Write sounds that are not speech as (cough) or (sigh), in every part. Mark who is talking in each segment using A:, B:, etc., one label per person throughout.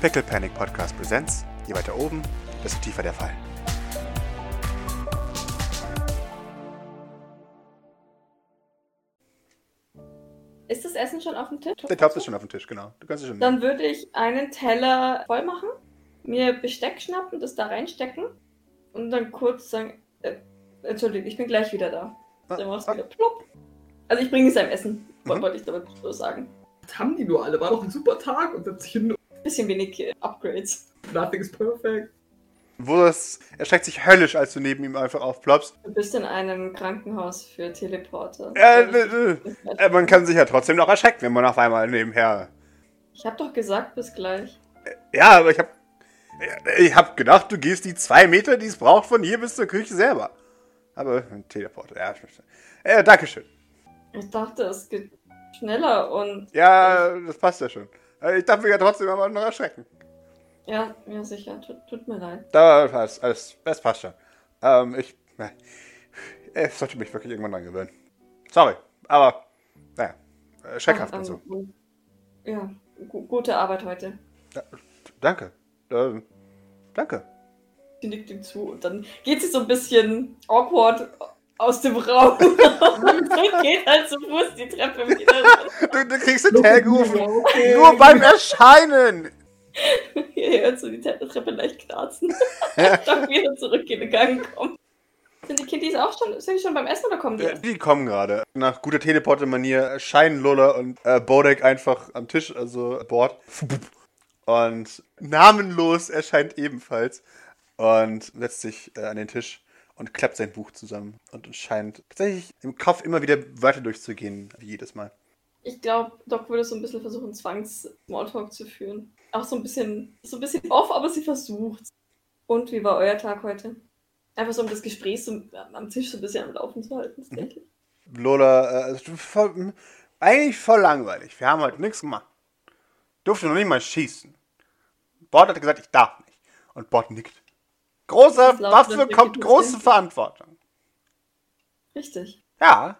A: Pickle Panic Podcast Präsenz. Je weiter oben, desto tiefer der Fall.
B: Ist das Essen schon auf dem Tisch?
A: Der Topf ist schon auf dem Tisch, genau. Du kannst es schon
B: Dann würde ich einen Teller voll machen, mir Besteck schnappen, das da reinstecken und dann kurz sagen, äh, Entschuldigung, ich bin gleich wieder da. Dann machst du wieder plopp. Also ich bringe es einem Essen,
A: Mhm.
B: wollte ich damit so sagen.
C: Was haben die nur alle? War doch ein super Tag und setzt sich hin.
B: Bisschen wenig äh, Upgrades.
C: Nothing is perfect.
A: Wo es erschreckt sich höllisch, als du neben ihm einfach aufploppst.
B: Du bist in einem Krankenhaus für Teleporter.
A: Äh, äh, äh, man kann sich ja trotzdem noch erschrecken, wenn man auf einmal nebenher.
B: Ich hab doch gesagt, bis gleich.
A: Ja, aber ich hab. Ich hab gedacht, du gehst die zwei Meter, die es braucht, von hier bis zur Küche selber. Aber ein Teleporter, ja. ich verstehe. Äh, Dankeschön.
B: Ich dachte, es geht schneller und
A: Ja, das passt ja schon. Äh, Ich darf mich ja trotzdem aber noch erschrecken.
B: ja, ja sicher, tut, tut mir leid.
A: Da passt, alles, das passt schon. Ähm, ich. Ich sollte mich wirklich irgendwann dran gewöhnen. Sorry, aber. Naja, schreckhaft
B: Ach,
A: und so.
B: ähm, Ja, gu gute Arbeit heute.
A: Danke. Ähm, danke.
B: Sie nickt ihm zu und dann geht sie so ein bisschen awkward aus dem Raum und (laughs) (laughs) geht halt zu Fuß die Treppe wieder.
A: Du, du kriegst den Tag gerufen.
C: Okay.
A: Nur beim Erscheinen!
B: Ihr hört so die Tre- Treppe leicht knarzen. (laughs) Doch wieder zurück in den Gang kommen. Sind die Kiddies auch schon, sind die schon beim Essen oder kommen die?
A: Äh? Die kommen gerade. Nach guter Teleporter-Manier erscheinen Lola und äh, Bodek einfach am Tisch, also Bord. Und namenlos erscheint ebenfalls und setzt sich äh, an den Tisch und klappt sein Buch zusammen und scheint tatsächlich im Kopf immer wieder weiter durchzugehen, wie jedes Mal.
B: Ich glaube, Doc würde so ein bisschen versuchen, Zwangs-Smalltalk zu führen. Auch so ein bisschen, so ein bisschen off, aber sie versucht. Und wie war euer Tag heute? Einfach so, um das Gespräch so am Tisch so ein bisschen am Laufen zu halten,
A: Mhm.
B: denke ich.
A: Lola, äh, voll, eigentlich voll langweilig. Wir haben heute nichts gemacht. Durfte noch nicht mal schießen. Bord hat gesagt, ich darf nicht. Und Bord nickt. Große Waffe kommt große. Verantwortung.
B: Richtig.
A: Ja.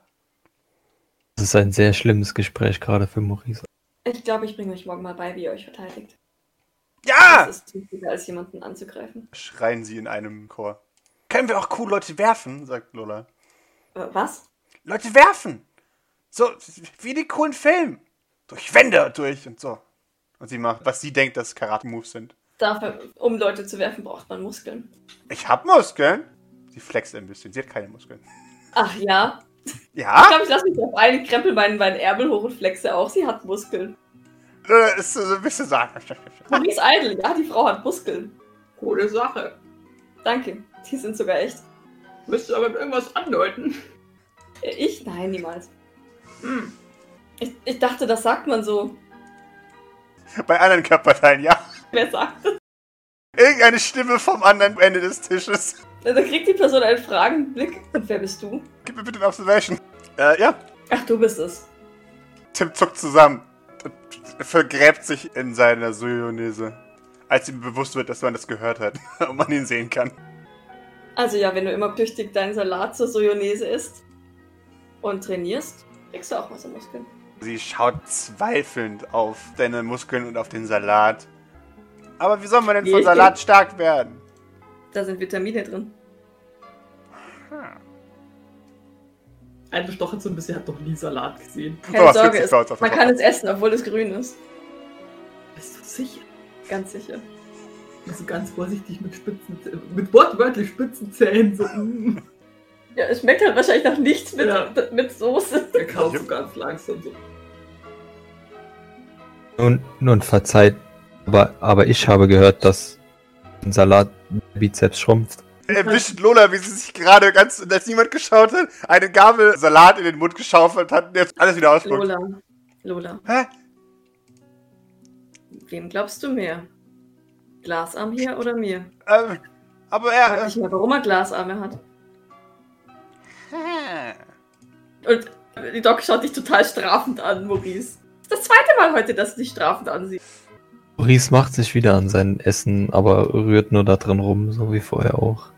D: Das ist ein sehr schlimmes Gespräch gerade für Maurice.
B: Ich glaube, ich bringe euch morgen mal bei, wie ihr euch verteidigt.
A: Ja!
B: Das ist wichtiger, als jemanden anzugreifen.
A: Schreien sie in einem Chor. Können wir auch cool Leute werfen, sagt Lola.
B: Äh, was?
A: Leute werfen! So, wie die coolen Filme. Durch Wände durch und so. Und sie macht, was sie denkt, dass Karate-Moves sind.
B: Dafür, um Leute zu werfen, braucht man Muskeln.
A: Ich hab Muskeln. Sie flext ein bisschen. Sie hat keine Muskeln.
B: Ach ja. Ich
A: Ja?
B: glaube, ich lasse mich auf einen krempel meinen, meinen Ärmel hoch und flexe auch. Sie hat Muskeln.
A: Äh, ist so ein bisschen sagen. (laughs)
B: Maurice Idle, ja, die Frau hat Muskeln.
C: Coole Sache.
B: Danke. Die sind sogar echt.
C: Müsst du aber mit irgendwas andeuten.
B: Äh, Ich? Nein, niemals.
C: Hm.
B: Ich, ich dachte, das sagt man so.
A: Bei anderen Körperteilen, ja.
B: Wer sagt das?
A: Irgendeine Stimme vom anderen Ende des Tisches.
B: Da kriegt die Person einen fragenden Blick. Und wer bist du?
A: Gib mir bitte eine Observation. Äh, ja.
B: Ach, du bist es.
A: Tim zuckt zusammen und vergräbt sich in seiner Sojonese. Als ihm bewusst wird, dass man das gehört hat (laughs) und man ihn sehen kann.
B: Also ja, wenn du immer tüchtig deinen Salat zur Sojonese isst und trainierst, kriegst du auch was an Muskeln.
A: Sie schaut zweifelnd auf deine Muskeln und auf den Salat. Aber wie soll man denn von? Salat stark werden?
B: Da sind Vitamine drin.
C: Ein bestochen so ein bisschen, hat doch nie Salat gesehen.
B: Keine
A: Sowas
B: Sorge,
A: auf
B: man kann es essen, obwohl es grün ist.
C: Bist du sicher?
B: Ganz sicher.
C: Also ganz vorsichtig mit spitzen, mit wortwörtlich spitzen Zähnen. So, mm.
B: Ja, es schmeckt halt wahrscheinlich nach nichts mit,
C: Ja.
B: mit Soße.
C: Der kaut so ganz langsam so.
D: Nun, nun verzeiht, aber, aber ich habe gehört, dass ein Salat Bizeps schrumpft.
A: Erwischt Lola, wie sie sich gerade ganz, als niemand geschaut hat, eine Gabel Salat in den Mund geschaufelt hat und jetzt alles wieder ausspuckt.
B: Lola. Lola.
A: Hä?
B: Wem glaubst du mehr? Glasarm hier oder mir?
A: Ähm, aber
B: Frag
A: er.
B: dich mal, warum er Glasarme hat. Und die Doc schaut dich total strafend an, Maurice. Das ist das zweite Mal heute, dass du dich strafend ansieht.
D: Maurice macht sich wieder an sein Essen, aber rührt nur da drin rum, so wie vorher auch.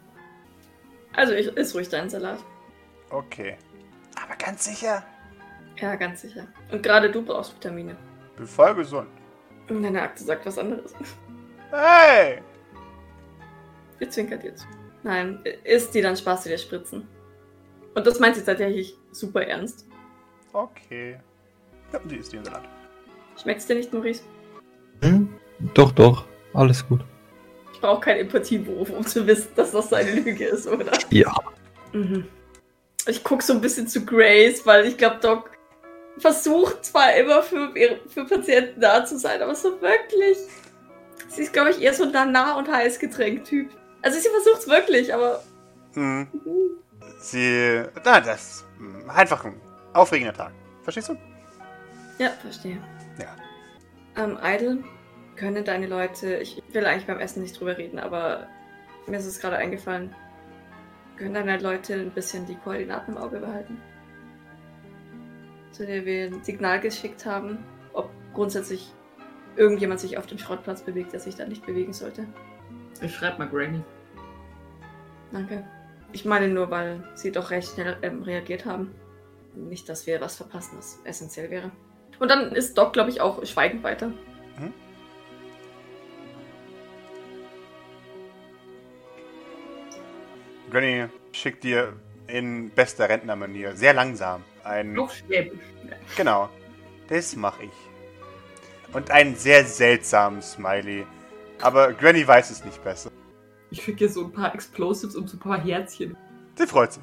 B: Also, ich iss ruhig deinen Salat.
A: okay. Aber ganz sicher.
B: Ja, ganz sicher. Und gerade du brauchst Vitamine.
A: Bin voll gesund.
B: Und deine Akte sagt was anderes.
A: Hey!
B: Wir zwinkert jetzt. Nein, isst die, dann sparst du dir Spritzen. Und das meint sie tatsächlich super ernst.
A: Okay. Ja, die ist die im Salat.
B: Schmeckt's dir nicht, Maurice?
D: Hm? Doch, doch. Alles gut.
B: Ich brauche keinen Empathieberuf, um zu wissen, dass das eine Lüge ist, oder?
D: Ja.
B: Mhm. Ich gucke so ein bisschen zu Grace, weil ich glaube, Doc versucht zwar immer für, ihre- für Patienten da zu sein, aber so wirklich. Sie ist, glaube ich, eher so ein nah und heiß Getränk-Typ. Also sie versucht's wirklich, aber.
A: Hm. Sie. Na, das ist einfach ein aufregender Tag. Verstehst du?
B: Ja, verstehe. Ähm, Idle, können deine Leute. Ich will eigentlich beim Essen nicht drüber reden, aber mir ist es gerade eingefallen. Können deine Leute ein bisschen die Koordinaten im Auge behalten? Zu der wir ein Signal geschickt haben, ob grundsätzlich irgendjemand sich auf dem Schrottplatz bewegt, der sich da nicht bewegen sollte.
C: Ich schreib mal Granny.
B: Danke. Ich meine nur, weil sie doch recht schnell ähm, reagiert haben. Nicht, dass wir was verpassen, was essentiell wäre. Und dann ist Doc, glaube ich, auch schweigend weiter.
A: Granny schickt dir in bester Rentnermanier, sehr langsam, ein.
C: Noch Schwäbisch.
A: Genau. Das mache ich. Und einen sehr seltsamen Smiley. Aber Granny weiß es nicht besser.
C: Ich schicke ihr so ein paar Explosives und so ein paar Herzchen.
A: Sie freut sich.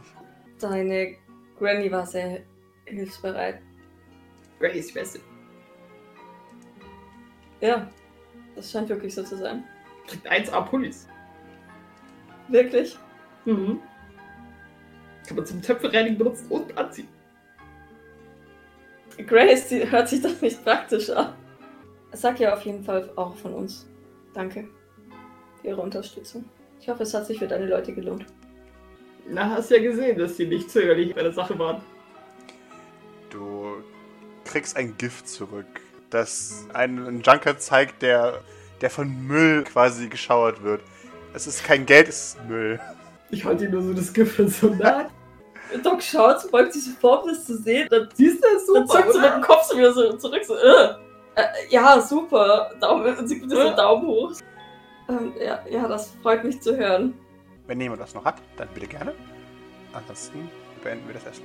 B: Deine Granny war sehr hilfsbereit.
C: Grannys Schwester.
B: Ja, das scheint wirklich so zu sein.
C: Kriegt 1A Pullis.
B: Wirklich?
C: Mhm. Kann man zum Töpfereinigen benutzen und anziehen.
B: Grace, die hört sich doch nicht praktisch an. Sag ja auf jeden Fall auch von uns. Danke für Ihre Unterstützung. Ich hoffe, es hat sich für deine Leute gelohnt.
C: Na, hast ja gesehen, dass sie nicht zögerlich bei der Sache waren.
A: Du kriegst ein Gift zurück, das einen Junker zeigt, der, der von Müll quasi geschauert wird. Es ist kein Geld, es ist Müll.
C: Ich halte ihm nur so das Gift so nah.
B: Doc schaut, beugt sich so vor, um das zu sehen. Dann,
C: Siehst du,
B: dann
C: super,
B: zuckt sie mit dem Kopf so wieder so zurück. So, äh. Äh, ja, super. Daumen, und sie gibt dir so einen Daumen hoch. Ähm, ja, ja, das freut mich zu hören.
A: Wenn jemand das noch hat, dann bitte gerne. Ansonsten beenden wir das Essen.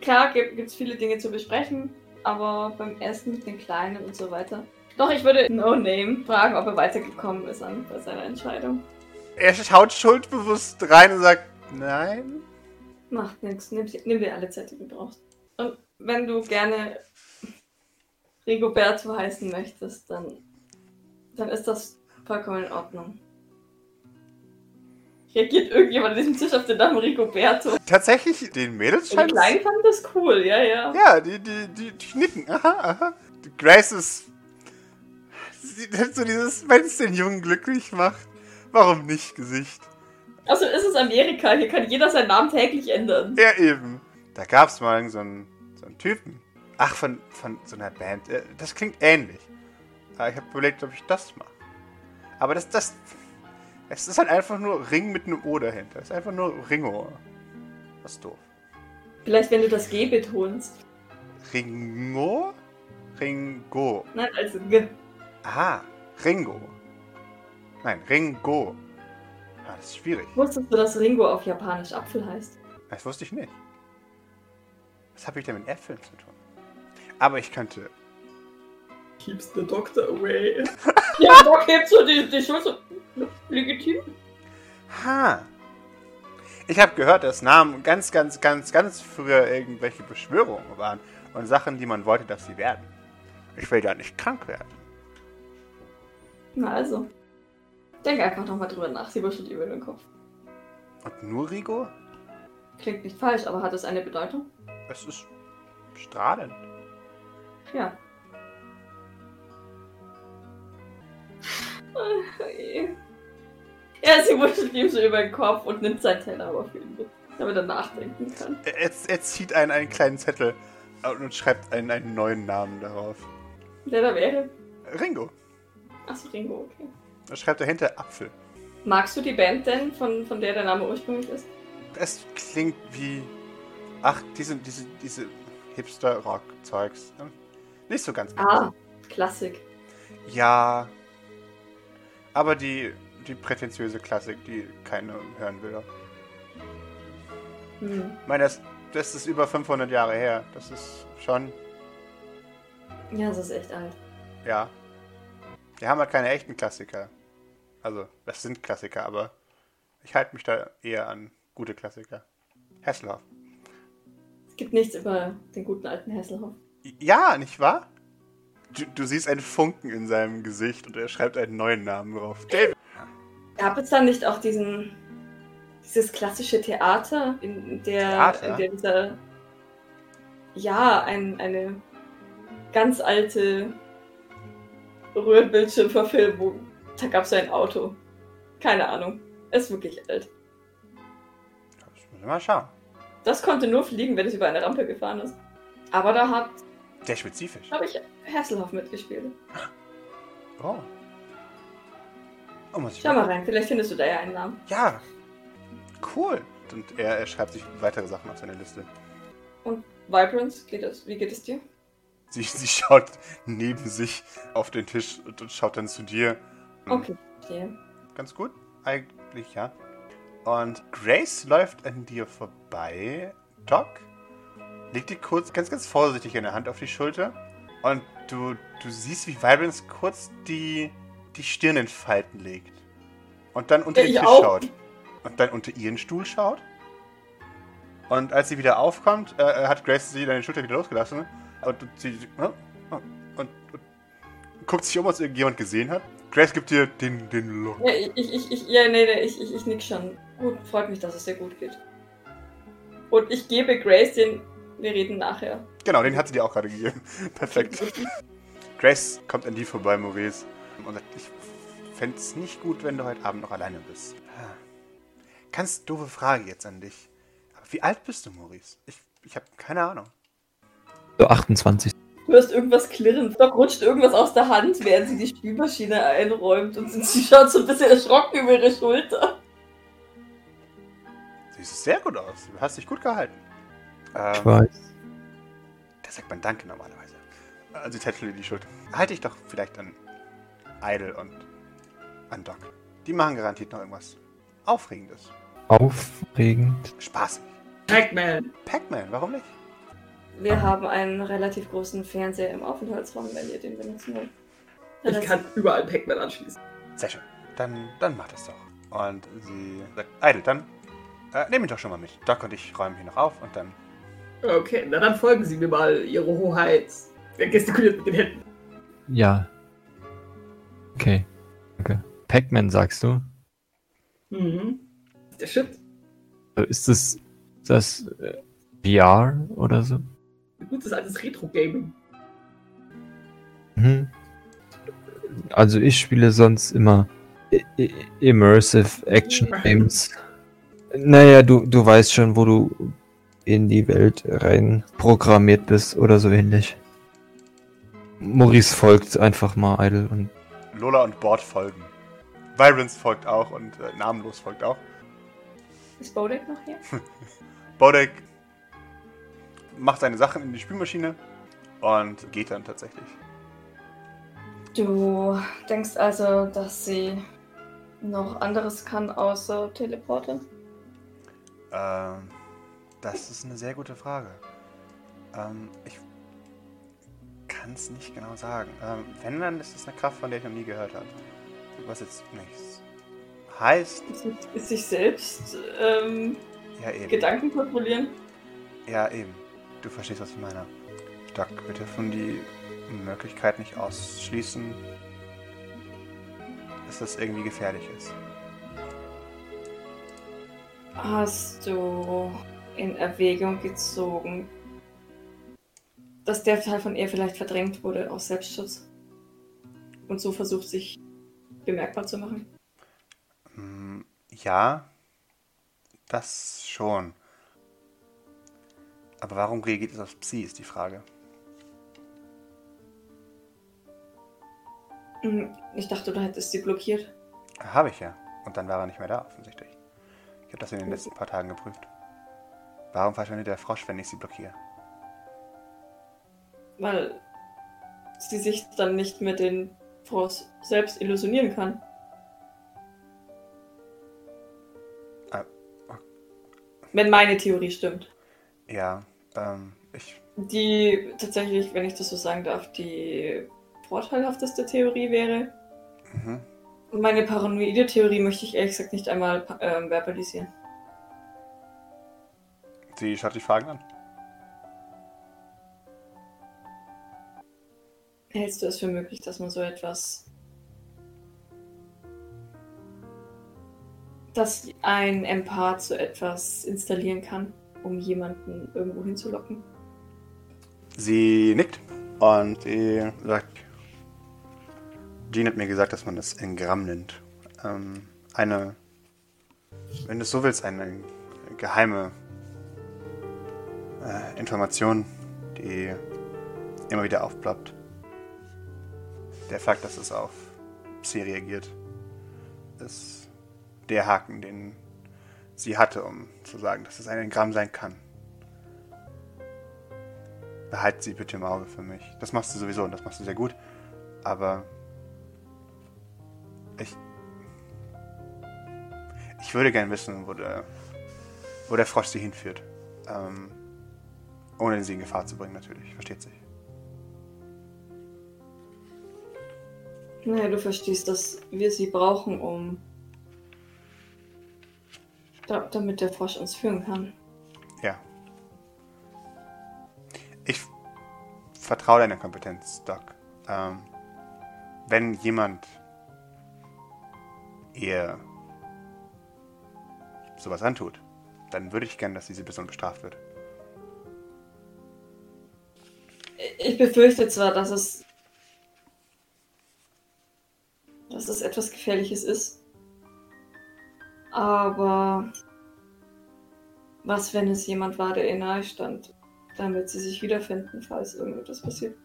B: Klar gibt es viele Dinge zu besprechen, aber beim Essen mit den Kleinen und so weiter. Doch, ich würde No Name fragen, ob er weitergekommen ist an, bei seiner Entscheidung.
A: Er schaut schuldbewusst rein und sagt, nein.
B: Macht nichts, nimm, nimm dir alle Zeit, die du brauchst. Und wenn du gerne Rigoberto heißen möchtest, dann, dann ist das vollkommen in Ordnung. Reagiert irgendjemand an diesem Tisch auf den Namen Rigoberto?
A: Tatsächlich, den Mädels
B: Die
A: scheint es-
B: Kleinen fanden das cool, ja, ja.
A: Ja, die, die, die, die nicken. Aha, aha. Grace ist. Sie hat so dieses, wenn es den Jungen glücklich macht, warum nicht Gesicht.
B: Also ist es Amerika, hier kann jeder seinen Namen täglich ändern.
A: Ja, eben. Da gab's mal so einen, so einen Typen. Ach, von, von so einer Band. Äh, Das klingt ähnlich. Aber ich habe überlegt, ob ich das mache. Aber das, das. Es ist halt einfach nur Ring mit einem O dahinter. Es ist einfach nur Ringo. Das ist doof.
B: Vielleicht, wenn du das G betonst.
A: Ringo? Ringo.
B: Nein, also G.
A: Aha, Ringo. Nein, Ringo. Ah, das ist schwierig.
B: Wusstest du, dass Ringo auf Japanisch Apfel heißt?
A: Das wusste ich nicht. Was habe ich denn mit Äpfeln zu tun? Aber ich könnte.
C: Keeps the doctor away. (laughs)
B: Ja, Doc hebt so die, die Schulter. Legitim.
A: Ha! Ich habe gehört, dass Namen ganz, ganz, ganz, ganz früher irgendwelche Beschwörungen waren und Sachen, die man wollte, dass sie werden. Ich will ja nicht krank werden.
B: Na also. Denk einfach nochmal drüber nach. Sie wuschelt über den Kopf.
A: Und nur Rigo?
B: Klingt nicht falsch, aber hat es eine Bedeutung?
A: Es ist strahlend.
B: Ja. Ach, (laughs) je. Ja, sie wuschelt ihm so über den Kopf und nimmt seinen Teller aber für ihn mit, damit er nachdenken kann.
A: Er, er, er zieht einen, einen kleinen Zettel und schreibt einen, einen neuen Namen darauf.
B: Der da wäre.
A: Ringo.
B: Achso, Ringo, okay.
A: Da schreibt dahinter Apfel.
B: Magst du die Band denn, von, von der der Name ursprünglich ist?
A: Es klingt wie. Ach, diese, diese, diese Hipster-Rock-Zeugs. Nicht so ganz.
B: Ah, Klassik.
A: Ja. Aber die, die prätentiöse Klassik, die keiner hören will.
B: Hm.
A: Ich meine, das, das ist über 500 Jahre her. Das ist schon,
B: Ja, das ist echt alt.
A: ja. Wir haben halt keine echten Klassiker. Also, das sind Klassiker, aber ich halte mich da eher an gute Klassiker. Hasselhoff.
B: Es gibt nichts über den guten alten Hasselhoff.
A: Ja, nicht wahr? Du, du siehst einen Funken in seinem Gesicht und er schreibt einen neuen Namen drauf. David.
B: Gab es dann nicht auch diesen dieses klassische Theater, in der,
A: Theater?
B: in der dieser ja ein, eine ganz alte Röhrenbildschirmverfilmung. Da gab es ein Auto. Keine Ahnung. Ist wirklich alt.
A: Das müssen wir mal schauen.
B: Das konnte nur fliegen, wenn es über eine Rampe gefahren ist. Aber da hat,
A: Sehr spezifisch.
B: glaube ich, Hasselhoff mitgespielt.
A: Oh. Oh, muss ich
B: Schau mal rein, vielleicht findest du da ja einen Namen.
A: Ja. Cool. Und er, er schreibt sich weitere Sachen auf seine Liste.
B: Und Vibrance, geht das, wie geht es dir?
A: Sie, sie schaut neben sich auf den Tisch und, und schaut dann zu dir. Hm,
B: Okay, verstehe.
A: Ganz gut. Eigentlich, ja. Und Grace läuft an dir vorbei. Doc legt dir kurz, ganz, ganz vorsichtig eine Hand auf die Schulter. Und du, du siehst, wie Vibrance kurz die, die Stirn in Falten legt. Und dann unter
B: Ja,
A: den
B: ich
A: Tisch
B: auch.
A: schaut. Und dann unter ihren Stuhl schaut. Und als sie wieder aufkommt, äh, hat Grace sie deine Schulter wieder losgelassen. Und sie und, und, und guckt sich um, ob irgendjemand gesehen hat. Grace gibt dir den, den Look.
B: Ja, ich, ich, ich, ja, nee, nee, ich, ich, ich nick schon. Gut, freut mich, dass es dir gut geht. Und ich gebe Grace den, wir reden nachher.
A: Genau, den hat sie dir auch gerade gegeben. (laughs) Perfekt. Grace kommt an die vorbei, Maurice. Und sagt, ich fände es nicht gut, wenn du heute Abend noch alleine bist. Ganz doofe Frage jetzt an dich. Aber wie alt bist du, Maurice? Ich, ich habe keine Ahnung.
D: So 28.
B: Du hörst irgendwas klirren. Doc rutscht irgendwas aus der Hand, während sie die Spülmaschine einräumt und sie schaut so ein bisschen erschrocken über ihre Schulter.
A: Siehst sehr gut aus. Du hast dich gut gehalten.
D: Ich
A: Ähm,
D: weiß.
A: da sagt man Danke normalerweise. Also tätschelt dir die Schulter. Halte dich doch vielleicht an Idle und an Doc. Die machen garantiert noch irgendwas Aufregendes.
D: Aufregend.
A: Spaßig.
C: Pac-Man.
A: Pac-Man, warum nicht?
B: Wir haben einen relativ großen Fernseher im Aufenthaltsraum, wenn ihr den benutzen wollt.
C: Ich kann überall Pac-Man anschließen.
A: Sehr schön. Dann, dann mach das doch. Und sie sagt, Idle, dann äh, nehm ihn doch schon mal mit. Doc und ich räumen hier noch auf und dann.
C: Okay, na dann folgen Sie mir mal, Ihre Hoheit. Er gestikuliert mit den Händen.
D: Ja. Okay. Danke. Pac-Man sagst du?
C: Mhm. Ist der Shit.
D: Ist das, das äh, VR oder so?
C: Gutes altes Retro-Gaming.
D: Mhm. Also ich spiele sonst immer I I Immersive Action Games. Naja, du, du weißt schon, wo du in die Welt rein programmiert bist oder so ähnlich. Maurice folgt einfach mal Idle und
A: Lola und Bord folgen. Vibrance folgt auch und äh, Namenlos folgt auch.
B: Ist Bodek noch hier? (laughs)
A: Bodek macht seine Sachen in die Spülmaschine und geht dann tatsächlich.
B: Du denkst also, dass sie noch anderes kann außer Teleporter?
A: Ähm, das ist eine sehr gute Frage. Ähm, ich kann es nicht genau sagen. Ähm, wenn, dann ist es eine Kraft, von der ich noch nie gehört habe. Was jetzt nichts heißt,
B: Ist, sich- ist sich selbst ähm,
A: ja eben.
B: Gedanken kontrollieren?
A: Ja, eben. Du verstehst, was ich meine. Doc, wir dürfen die Möglichkeit nicht ausschließen, dass das irgendwie gefährlich ist.
B: Hast du in Erwägung gezogen, dass der Teil von ihr vielleicht verdrängt wurde aus Selbstschutz und so versucht, sich bemerkbar zu machen?
A: Hm, ja, das schon. Aber warum reagiert es auf Psi, ist die Frage.
B: Hm, Ich dachte, du hättest sie blockiert.
A: Habe ich ja. Und dann war er nicht mehr da, offensichtlich. Ich habe das in den letzten paar Tagen geprüft. Warum verschwindet der Frosch, wenn ich sie blockiere?
B: weil sie sich dann nicht mit den Frost selbst illusionieren kann. Ah. Wenn meine Theorie stimmt.
A: Ja, ähm, ich.
B: Die tatsächlich, wenn ich das so sagen darf, die vorteilhafteste Theorie wäre.
A: Mhm.
B: Meine paranoide Theorie möchte ich ehrlich gesagt nicht einmal äh, verbalisieren.
A: Sie schaut die Fragen an.
B: Hältst du es für möglich, dass man so etwas. dass ein Empath so etwas installieren kann, um jemanden irgendwo hinzulocken?
A: Sie nickt und sie sagt, Jean hat mir gesagt, dass man das Engramm nennt. Ähm, eine, wenn du es so willst, eine geheime äh, Information, die immer wieder aufploppt. Der Fakt, dass es auf sie reagiert, ist der Haken, den sie hatte, um zu sagen, dass es ein Engramm sein kann. Behalt sie bitte im Auge für mich. Das machst du sowieso und das machst du sehr gut. Aber ich. Ich würde gern wissen, wo der, wo der Frosch sie hinführt. Ähm, ohne sie in Gefahr zu bringen, natürlich. Versteht sich.
B: Naja, du verstehst, dass wir sie brauchen, um. Da, damit der Frosch uns führen kann.
A: Ja. Ich vertraue deiner Kompetenz, Doc. Ähm, wenn jemand ihr sowas antut, dann würde ich gern, dass diese Person bestraft wird.
B: Ich befürchte zwar, dass es. Dass es etwas Gefährliches ist. Aber. Was, wenn es jemand war, der ihr nahe stand? Wird sie sich wiederfinden, falls irgendetwas passiert.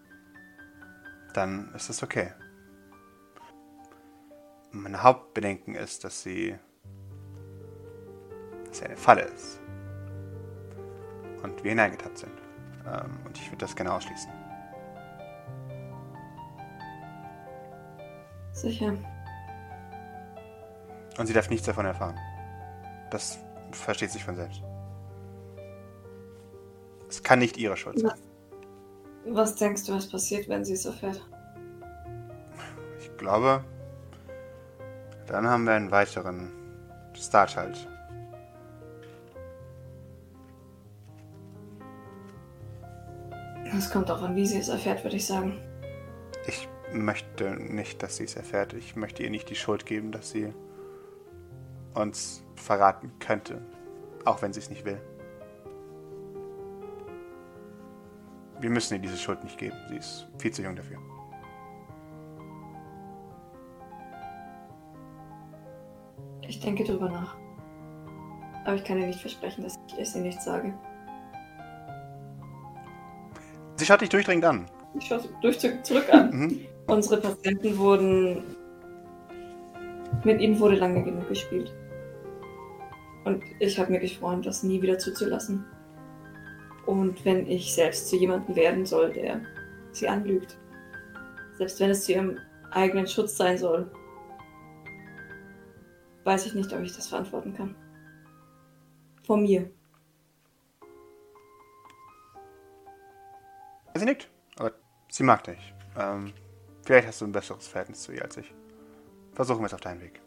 A: Dann ist das okay. Mein Hauptbedenken ist, dass sie. dass sie eine Falle ist. Und wir hineingetappt sind. Ähm, und ich würde das gerne ausschließen.
B: Sicher.
A: Und sie darf nichts davon erfahren. Das versteht sich von selbst. Es kann nicht ihre Schuld sein.
B: Was denkst du, was passiert, wenn sie es erfährt?
A: Ich glaube, dann haben wir einen weiteren Startschalt.
B: Es kommt auch an, wie sie es erfährt, würde ich sagen.
A: Ich möchte nicht, dass sie es erfährt. Ich möchte ihr nicht die Schuld geben, dass sie uns verraten könnte. Auch wenn sie es nicht will. Wir müssen ihr diese Schuld nicht geben. Sie ist viel zu jung dafür.
B: Ich denke drüber nach. Aber ich kann dir nicht versprechen, dass ich es ihr nicht sage.
A: Sie schaut dich durchdringend an.
B: Ich schaue durch zurück an.
A: Mhm.
B: Unsere Patienten wurden. Mit ihnen wurde lange genug gespielt. Und ich habe mir geschworen, das nie wieder zuzulassen. Und wenn ich selbst zu jemandem werden soll, der sie anlügt, selbst wenn es zu ihrem eigenen Schutz sein soll, weiß ich nicht, ob ich das verantworten kann. Vor mir.
A: Sie nickt. Aber sie mag dich. Ähm, vielleicht hast du ein besseres Verhältnis zu ihr als ich. Versuchen wir es auf deinen Weg.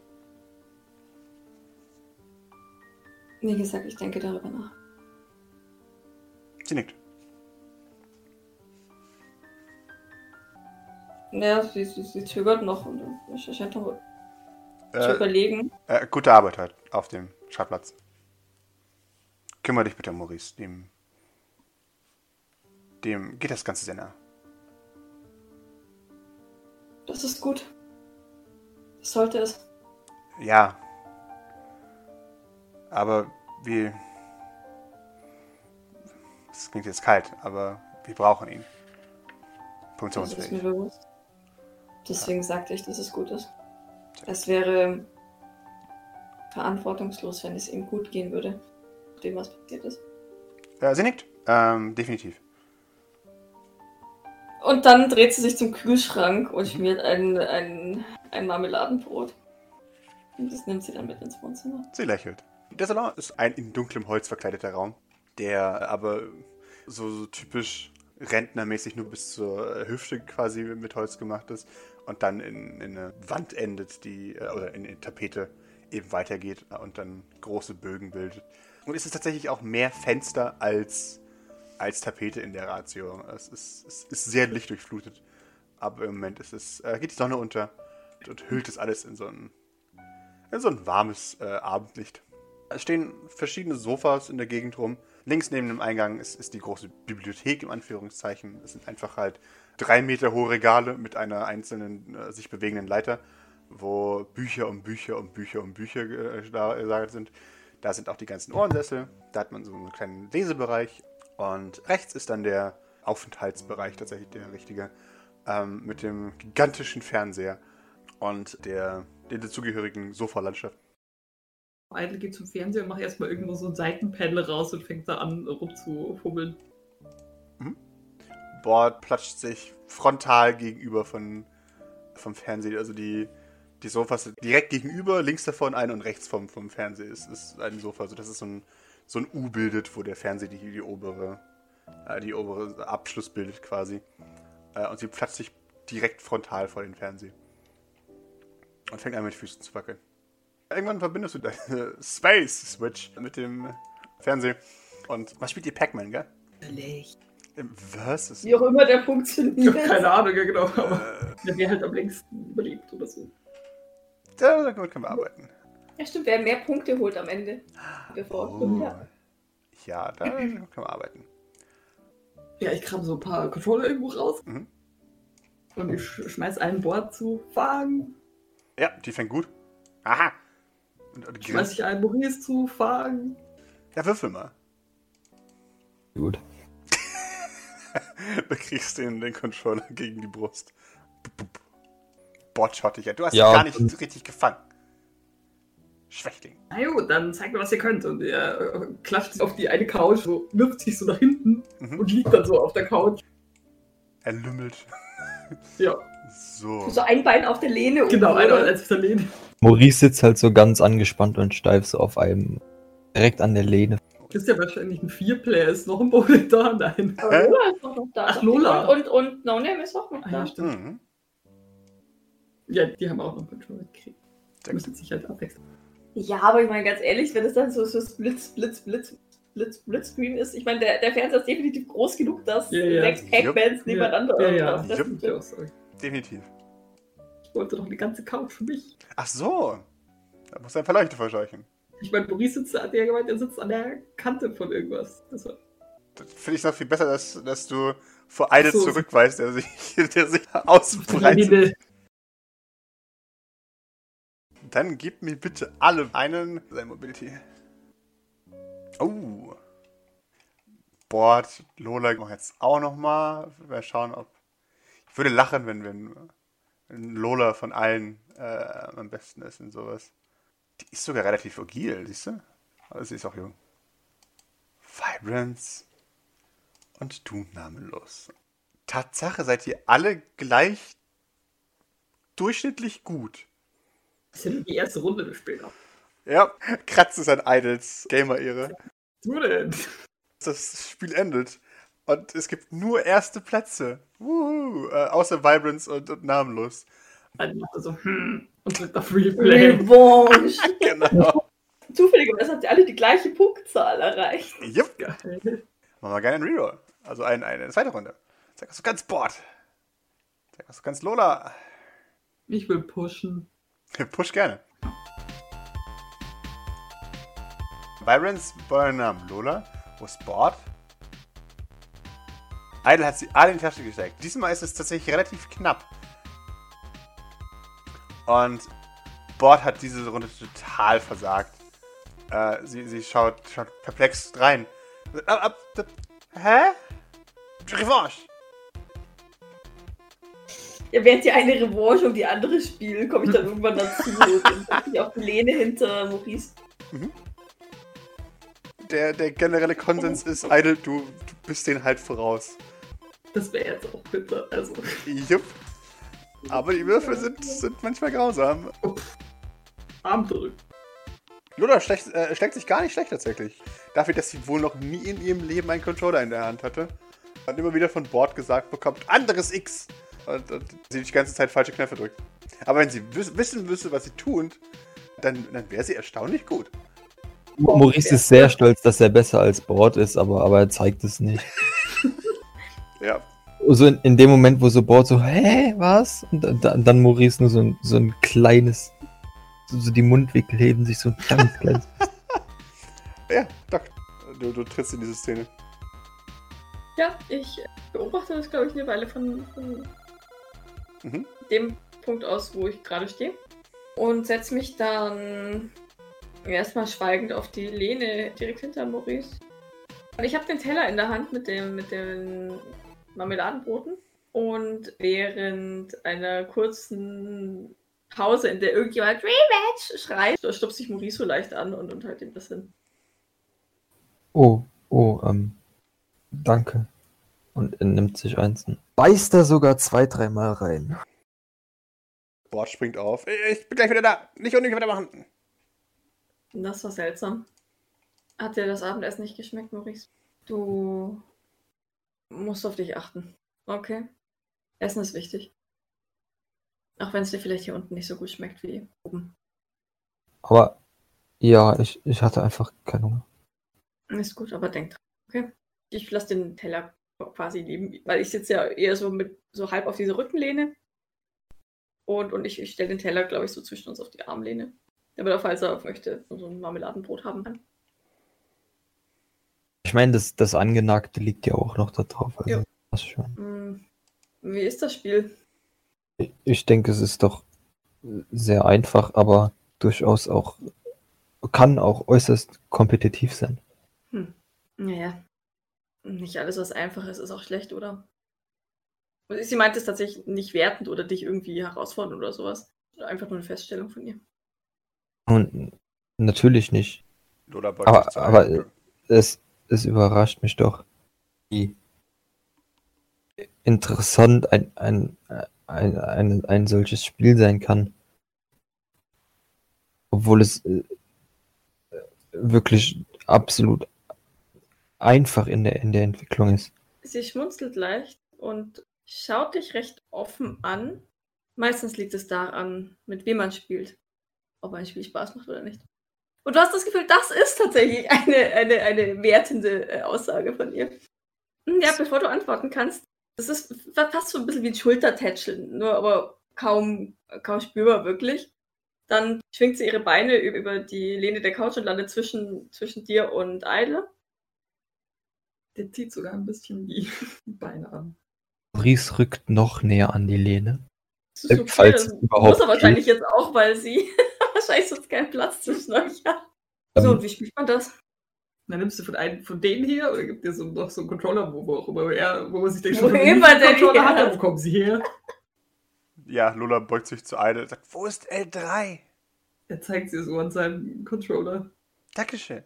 B: Wie gesagt, ich denke darüber nach.
A: Sie nickt.
B: Ja, sie, sie, sie zögert noch und scheint noch zu
A: Äh,
B: überlegen.
A: äh, gute Arbeit heute auf dem Schreibplatz. Kümmere dich bitte um Maurice. Dem, dem geht das Ganze sehr nah.
B: Das ist gut. Das sollte es.
A: Ja. Aber wir. Es klingt jetzt kalt, aber wir brauchen ihn.
B: Das ist mir
A: Funktionsfähig.
B: bewusst. Deswegen sagte ich, dass es gut ist. Es wäre verantwortungslos, wenn es ihm gut gehen würde, nachdem was passiert ist.
A: Äh, sie nickt. Ähm, definitiv.
B: Und dann dreht sie sich zum Kühlschrank und schmiert ein, ein, ein Marmeladenbrot. Und das nimmt sie dann mit ins Wohnzimmer.
A: Sie lächelt. Der Salon ist ein in dunklem Holz verkleideter Raum, der aber so, so typisch rentnermäßig nur bis zur Hüfte quasi mit Holz gemacht ist und dann in, in eine Wand endet, die, äh, oder in eine Tapete eben weitergeht und dann große Bögen bildet. Und es ist tatsächlich auch mehr Fenster als, als Tapete in der Ratio. Es ist, es ist sehr lichtdurchflutet. Aber im Moment ist es, äh, geht die Sonne unter und hüllt es alles in so ein, in so ein warmes äh, Abendlicht. Es stehen verschiedene Sofas in der Gegend rum. Links neben dem Eingang ist, ist die große Bibliothek im Anführungszeichen. Es sind einfach halt drei Meter hohe Regale mit einer einzelnen äh, sich bewegenden Leiter, wo Bücher um Bücher um Bücher um Bücher äh, gelagert sind. Da sind auch die ganzen Ohrensessel. Da hat man so einen kleinen Lesebereich. Und rechts ist dann der Aufenthaltsbereich, tatsächlich der richtige, ähm, mit dem gigantischen Fernseher und der, der dazugehörigen Sofalandschaft.
C: Idle geht zum Fernseher und macht erstmal irgendwo so ein Seitenpanel raus und fängt da an rumzufummeln.
A: Board platscht sich frontal gegenüber von, vom Fernseher. Also die, die Sofas sind direkt gegenüber, links davon ein und rechts vom, vom Fernseher ist, ist ein Sofa. Also das ist so ein, so ein U bildet, wo der Fernseher die, die obere, äh, die obere Abschluss bildet quasi. Äh, und sie platscht sich direkt frontal vor den Fernseher. Und fängt an mit Füßen zu wackeln. Irgendwann verbindest du deine (laughs) Space Switch mit dem Fernseher. Und was spielt ihr Pac-Man, gell? Im Versus.
B: Wie auch immer der
C: Ich
B: funktioniert.
C: habe keine Ahnung, ja genau, aber
A: Äh,
C: der wäre halt am längsten überlebt oder so.
A: da, damit können wir arbeiten.
B: Ja, stimmt, wer mehr Punkte holt am Ende. Bevor.
A: Oh.
B: Ja.
A: Ja, da (clears throat) können wir arbeiten.
C: Ja, ich kram so ein paar Controller irgendwo raus.
A: Mhm.
C: Und ich sch schmeiß ein Board zu Fagen.
A: Ja, die fängt gut. Aha. Und, und
C: Schmeiß ich einen Maurice zu Fagen.
A: Ja, würfel mal.
D: Gut. (laughs)
A: da kriegst du den, den Controller gegen die Brust. Bup, bup. Botschottig. Ja, du hast
D: Ja,
A: ihn gar nicht richtig gefangen. Schwächling.
C: Na gut, dann zeigt mir, was ihr könnt. Und er äh, klatscht sich auf die eine Couch, so wirft sich so nach hinten
A: Mhm.
C: und liegt dann so auf der Couch.
A: Er lümmelt. (laughs)
C: Ja,
A: So.
B: So ein Bein auf der Lehne.
C: genau,
B: oben,
C: einer
B: oder?
C: als Verlehne.
D: Maurice sitzt halt so ganz angespannt und steif so auf einem, direkt an der Lehne.
C: Das ist ja wahrscheinlich ein Vier-Player. Ist noch ein Bowling da? Nein.
B: Aber? Lola ist doch noch da.
C: Ach, Lola.
B: Und, und, und No Name ist auch noch
C: Ah,
B: da.
C: ja, stimmt.
A: Mhm.
C: Ja, die haben auch noch Controller gekriegt. Die müssen sich halt abwechseln.
B: Ja, aber ich meine ganz ehrlich, wenn es dann so, so Blitz, Blitz, Blitz, Blitz, Blitzscreen ist, ich meine, der, der Fernseher ist definitiv groß genug, dass
C: Ja, ja.
B: sechs Pac-Mans nebeneinander
C: Ja, ja.
B: irgendwas fressen
A: Jupp.
C: Ja,
B: können.
C: sorry.
A: Definitiv.
C: Ich wollte doch eine ganze Couch für mich.
A: Ach so. Da muss ein Verleuchter verscheuchen.
C: Ich meine, Maurice sitzt, hat ja gemeint, er sitzt an der Kante von irgendwas. Das
A: Das finde ich noch viel besser, dass, dass du vor eine
C: Ach so.
A: zurückweist, der sich, (laughs) der sich ausbreitet. Dann gib mir bitte alle einen sein Mobility. Oh. Board, Lola machen jetzt auch noch mal. Schauen, ob. Ich würde lachen, wenn, wenn, wenn Lola von allen äh, am besten ist in sowas. Die ist sogar relativ agil, siehst du? Aber sie ist auch jung. Vibrance und du namenlos. Tatsache, seid ihr alle gleich durchschnittlich gut.
C: Das ist ja nur die erste Runde später.
A: Ja, kratzt es an Idols Gamer-Ehre.
C: Du denn?
A: Das Spiel endet. Und es gibt nur erste Plätze. Wuhu, äh, außer Vibrance und, und Namenlos.
C: Dann macht er so, hm, und drückt auf Replay.
B: Revanche.
A: Genau. (laughs)
B: Zufälligerweise habt ihr alle die gleiche Punktzahl erreicht.
A: Jupp.
C: Geil.
A: Machen wir gerne einen Reroll. Also ein, eine zweite Runde. Zeig was du ganz Board. Zeig was du ganz Lola.
C: Ich will pushen. (laughs)
A: Push gerne. Vibrance, Burnham, Lola. Ist Board? Idle hat sie alle in die Tasche gesteckt. Diesmal ist es tatsächlich relativ knapp. Und Board hat diese Runde total versagt. Äh, sie, sie schaut, schaut perplex rein. Ab, ab, ab, hä? Revanche!
B: Ja, während die eine Revanche um die andere spielen, komme ich dann irgendwann dazu und setze mich auf die Lehne hinter Maurice.
A: Der, der generelle Konsens ist, Idle, du, du bist den halt voraus.
C: Das wäre jetzt auch bitter. Also,
A: Jupp. Aber die Würfel sind, sind manchmal grausam.
C: Arm drücken.
A: Lola schlecht, äh, schlägt sich gar nicht schlecht tatsächlich. Dafür, dass sie wohl noch nie in ihrem Leben einen Controller in der Hand hatte. Und immer wieder von Bord gesagt bekommt, anderes X. Und, und sie die ganze Zeit falsche Knöpfe drückt. Aber wenn sie wiss, wissen müsste, was sie tut, dann, dann wäre sie erstaunlich gut.
D: Maurice ist sehr stolz, dass er besser als Bord ist, aber, aber er zeigt es nicht. (laughs)
A: Ja.
D: So in, in dem Moment, wo so Bord so, hä, was? Und dann, dann Maurice nur so ein, so ein kleines, so, so die Mundwinkel heben sich so ein ganz (laughs) kleines.
A: Ja, Doc. Du, du trittst in diese Szene.
B: Ja, ich beobachte das, glaube ich, eine Weile von, von
A: Mhm.
B: dem Punkt aus, wo ich gerade stehe. Und setze mich dann erstmal schweigend auf die Lehne direkt hinter Maurice. Und ich habe den Teller in der Hand mit, dem, mit den Marmeladenbroten. Und während einer kurzen Pause, in der irgendjemand Rematch schreit, stupst sich Maurice so leicht an und, und halt ihm das hin.
D: Oh, oh, ähm, danke. Und er nimmt sich eins beißt da sogar zwei, dreimal rein.
A: Bord springt auf. Ich bin gleich wieder da. Nicht unnötig weitermachen.
B: Das war seltsam. Hat dir das Abendessen nicht geschmeckt, Maurice? Du musst auf dich achten. Okay. Essen ist wichtig. Auch wenn es dir vielleicht hier unten nicht so gut schmeckt wie oben.
D: Aber ja, ich, ich hatte einfach keinen Hunger.
B: Ist gut, aber denk dran. Okay. Ich lasse den Teller quasi neben, weil ich sitze ja eher so mit so halb auf diese Rückenlehne. Und, und ich, ich stelle den Teller, glaube ich, so zwischen uns auf die Armlehne. Damit er, falls er möchte, so ein Marmeladenbrot haben kann.
D: Ich meine, das, das Angenagte liegt ja auch noch da drauf. Also
B: Ja.
D: das schon.
B: Hm, Wie ist das Spiel?
D: Ich- Ich denke, es ist doch sehr einfach, aber durchaus auch, kann auch äußerst kompetitiv sein.
B: Naja, nicht alles, was einfach ist, ist auch schlecht, oder? Sie meint es tatsächlich nicht wertend oder dich irgendwie herausfordern oder sowas. Einfach nur eine Feststellung von ihr.
D: Und natürlich nicht. Aber- aber,
A: einem.
D: Es, es überrascht mich doch, wie interessant ein, ein, ein, ein, ein solches Spiel sein kann. Obwohl es äh, wirklich absolut einfach in der, in der Entwicklung ist.
B: Sie schmunzelt leicht und schaut dich recht offen an. Meistens liegt es daran, mit wem man spielt. Ob ein Spiel Spaß macht oder nicht. Und du hast das Gefühl, das ist tatsächlich eine, eine, eine wertende äh, Aussage von ihr. Hm, Ja, bevor du antworten kannst, das ist fa- fast so ein bisschen wie ein Schultertätscheln, nur aber kaum, kaum spürbar wirklich. Dann schwingt sie ihre Beine über die Lehne der Couch und landet zwischen, zwischen dir und Idle.
C: Der zieht sogar ein bisschen die (laughs) Beine an.
D: Ries rückt noch näher an die Lehne.
B: Das ist okay,
D: Falls
B: das
D: überhaupt
B: muss er wahrscheinlich jetzt auch, weil sie (laughs) wahrscheinlich sonst keinen Platz zwischen euch hat. So,
D: Ähm,
B: und wie spielt man das?
C: Dann nimmst du von einem von denen hier oder gibt dir so noch so einen Controller, wo, wo, wo, er, wo man sich denkt,
B: Wo
C: schon,
B: immer
C: einen
B: der
C: Controller hat, wo kommen sie her?
A: Ja, Lola beugt sich zu Idle und sagt, wo ist L3?
C: Er zeigt sie so an seinem Controller.
A: Dankeschön.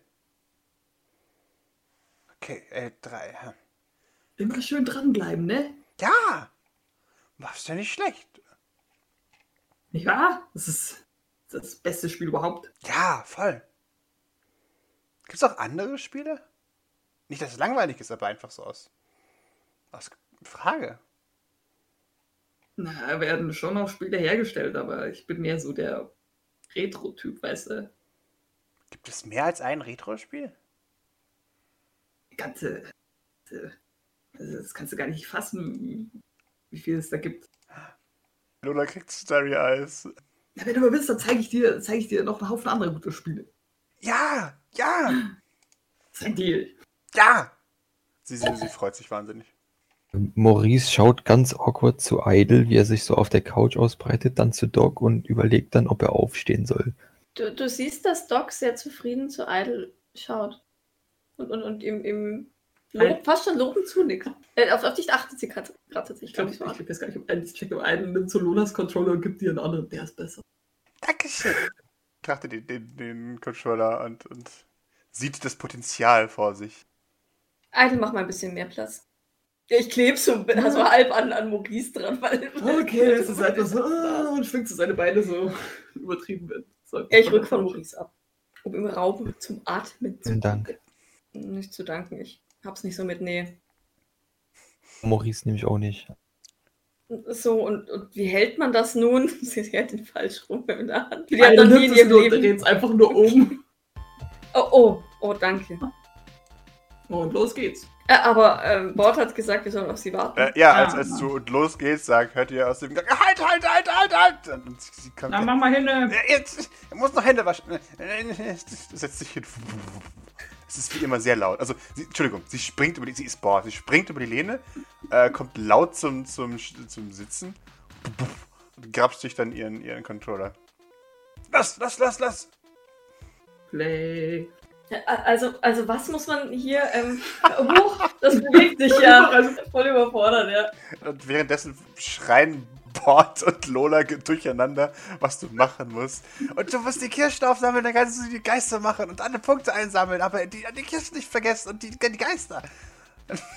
A: Okay, L3. ja.
C: Immer schön dranbleiben, ne?
A: Ja! Machst ja nicht schlecht.
C: Nicht wahr? Das ist das beste Spiel überhaupt.
A: Ja, voll. Gibt's auch andere Spiele? Nicht, dass es langweilig ist, aber einfach so aus. Aus Frage.
C: Na, werden schon noch Spiele hergestellt, aber ich bin mehr so der Retro-Typ, weißt du?
A: Gibt es mehr als ein Retro-Spiel?
C: Ganze. Also das kannst du gar nicht fassen, wie, viel es da gibt.
A: Lola kriegt Starry Eyes.
C: Ja, wenn du mal willst, dann zeige ich dir, zeige ich dir noch einen Haufen andere gute Spiele.
A: Ja, ja,
C: Das ist ein Deal.
A: ja! Sie, sie, sie freut sich wahnsinnig.
D: Maurice schaut ganz awkward zu Idle, wie er sich so auf der Couch ausbreitet, dann zu Doc und überlegt dann, ob er aufstehen soll.
B: Du, du siehst, dass Doc sehr zufrieden zu Idle schaut. Und, und, und ihm, ihm lob, fast schon lobend zunickt. Äh, auf, auf dich achtet sie gerade tatsächlich,
C: Ich glaube, ich,
B: ich.
C: ich weiß gar nicht, ob eins checkt, aber einen nimmt so Lolas Controller und gibt dir einen anderen, der ist besser.
A: Dankeschön. Betrachtet den, den, den Controller und, und sieht das Potenzial vor sich.
B: Idle, mach mal ein bisschen mehr Platz. Ich klebe so, bin so halb an, an Maurice dran, weil.
C: Okay, (laughs) es ist einfach so, ah, und schwingt so seine Beine so (laughs) übertrieben. So,
B: Ja, ich rück von Maurice ab. um ihm Raum zum Atmen zu
D: Vielen Dank.
B: Nicht zu danken, ich hab's nicht so mit Nähe.
D: Maurice nehme ich auch nicht.
B: So, und, und wie hält man das nun? (laughs) Sie hält den falsch rum in der Hand. Die
C: Die
B: hat noch nie in ihrem Leben.
C: dreht's einfach nur um.
B: Oh, oh, oh, danke.
C: Und los geht's.
B: Äh, aber ähm, Bord hat gesagt, wir sollen auf sie warten.
A: Äh, ja, als, als du und los geht's, sagt, hört ihr aus dem Gang, halt, halt, halt, halt, halt! Und sie, sie kommt,
C: Na, mach mal hin. äh.
A: Jetzt, er muss noch Hände waschen. Setzt sich hin. Es ist wie immer sehr laut. Also, sie, Entschuldigung, sie springt über die, sie ist boah, sie springt über die Lehne, äh, kommt laut zum, zum, zum Sitzen und grapscht sich dann ihren, ihren Controller. Lass, lass, lass, lass!
C: Play.
B: Also, also was muss man hier, ähm, (laughs) hoch, das bewegt sich ja. Also voll überfordert, ja.
A: Und währenddessen schreien Bord und Lola durcheinander, was du machen musst. Und du musst die Kirschen aufsammeln, dann kannst du die Geister machen und alle Punkte einsammeln, aber die, die Kirschen nicht vergessen und die, die Geister.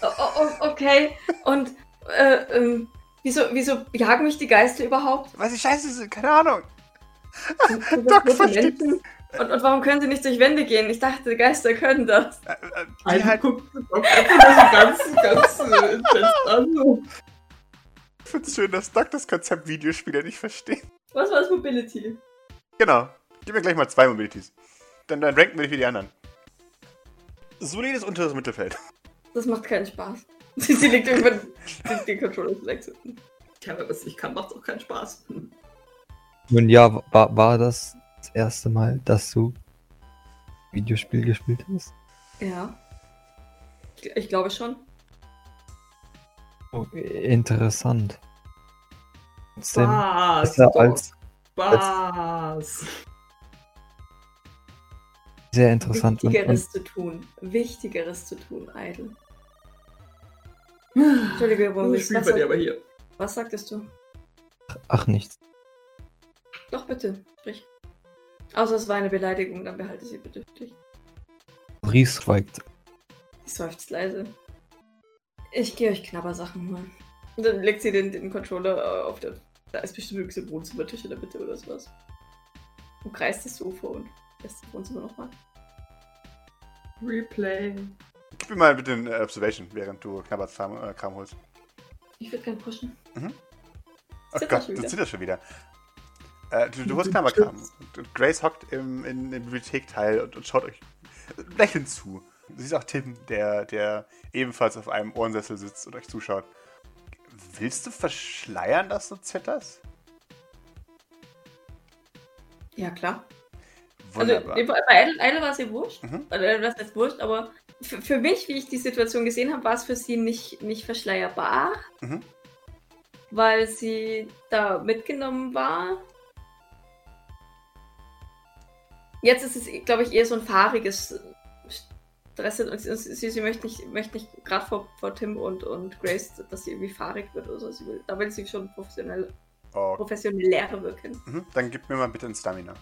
B: O o okay, und, äh, ähm, wieso, wieso jagen mich die Geister überhaupt?
A: Weil sie scheiße sind, keine Ahnung.
B: Sind das
A: Doc versteht?
B: Und, und warum können sie nicht durch Wände gehen? Ich dachte, Geister können das.
A: Äh, äh, die
C: Also
A: halt,
C: guckt Doc einfach so ganz, ganz äh, an.
A: Ich find's schön, dass Doc das Konzept Videospieler nicht versteht.
B: Was war das Mobility?
A: Genau. Gib mir gleich mal zwei Mobilities. Dann, dann ranken wir dich wie die anderen. Solides unteres Mittelfeld.
B: Das macht keinen Spaß. (laughs) Sie, sie legt irgendwann den, den Controller zu wechseln.
C: Tja, wenn was ich kann, macht's auch keinen Spaß.
D: Nun ja, war, war das das erste Mal, dass du Videospiel gespielt hast?
B: Ja. Ich, ich glaube schon.
D: Oh, interessant. Trotzdem
C: Spaß.
D: besser als
C: Spaß.
D: sehr interessant und, und
B: Wichtigeres zu tun. Wichtigeres zu tun, Idle. Entschuldige, Boris,
C: spielt
B: was,
C: bei dir
B: sag,
C: aber hier.
B: was sagtest du?
D: ach nichts.
B: Doch, bitte, sprich. Außer es war eine Beleidigung, dann behalte sie bitte für dich.
D: Maurice schweigt.
B: Sie seufzt leise. Ich gehe euch Knabbersachen holen. Und dann legt sie den, den Controller äh, auf der. Da ist bestimmt irgendwie so ein Wohnzimmertisch in der Mitte oder sowas. Und kreist das Sofa und lässt das Wohnzimmer nochmal.
C: Replay.
A: Gib mir mal bitte eine Observation, während du Knabberts Kram, äh, Kram holst.
B: Ich würde gern pushen.
A: Oh
B: Zittert
A: Gott, du zitterst schon wieder. Äh, du, du holst Knabberkram. Und Grace hockt im, in, im Bibliothekteil und, und schaut euch lächelnd zu. Du siehst auch Tim, der, der ebenfalls auf einem Ohrensessel sitzt und euch zuschaut. Willst du verschleiern, dass du zitterst?
B: Ja, klar.
A: Wunderbar.
B: Also, bei Idle, war es ihr wurscht.
A: Mhm.
B: Also, äh, was heißt wurscht, aber für, für mich, wie ich die Situation gesehen habe, war es für sie nicht, nicht verschleierbar,
A: Mhm.
B: weil sie da mitgenommen war. Jetzt ist es, glaube ich, eher so ein fahriges Stress und sie, sie, sie möchte nicht, möchte nicht gerade vor, vor Tim und, und Grace, dass sie irgendwie fahrig wird oder so. Sie will, da will sie schon professionell,
A: Oh,
B: professioneller wirken.
A: mhm. Dann gib mir mal bitte ein Stamina.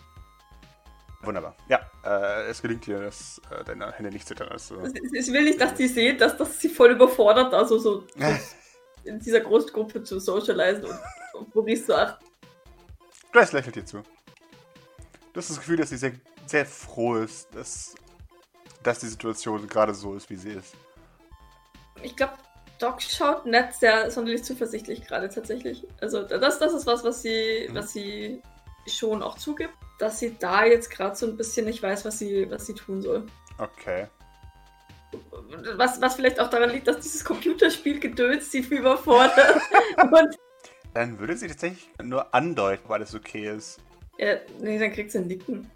A: Wunderbar. Ja, äh, es gelingt dir, dass äh, deine Hände nicht zittern. Also,
B: sie will nicht, dass die sehen, dass das sie voll überfordert, also so (laughs) in dieser Großgruppe zu socialisen und, und Maurice so ach,
A: Grace lächelt dir zu. Du hast das Gefühl, dass sie sehr, sehr froh ist, dass, dass die Situation gerade so ist, wie sie ist.
B: Ich glaube, Doc schaut nicht sehr sonderlich zuversichtlich gerade tatsächlich. Also das, das ist was, was sie,
A: Mhm.
B: was sie schon auch zugibt, dass sie da jetzt gerade so ein bisschen nicht weiß, was sie, was sie tun soll.
A: Okay.
B: Was, was vielleicht auch daran liegt, dass dieses Computerspiel gedöns sie überfordert. (laughs) und
A: Dann würde sie tatsächlich nur andeuten, ob alles okay ist.
B: ja, nee, dann kriegt sie ein Nicken.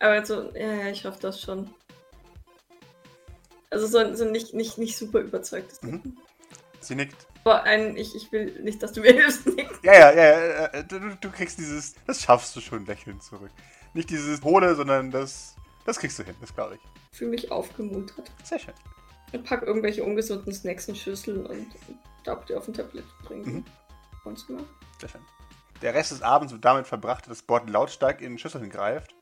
B: Aber also, ja, ja, ich hoffe das schon. Also so, so nicht, nicht, nicht super überzeugtes
A: Mhm. Sie nickt.
B: Aber ein, ich, ich will nicht, dass du mir (laughs) hilfst, Nicken.
A: Ja, ja, ja, ja, äh, du, du kriegst dieses, das schaffst du schon lächeln zurück. Nicht dieses hohle, sondern das, das kriegst du hin, das glaube ich.
B: Ich fühle mich aufgemuntert.
A: Sehr schön.
B: Ich pack irgendwelche ungesunden Snacks in Schüsseln und darf die auf ein Tablett bringen.
A: Mhm.
B: Wohnzimmer.
A: Sehr schön. Der Rest des Abends wird damit verbracht, dass Bord lautstark in Schüsseln greift,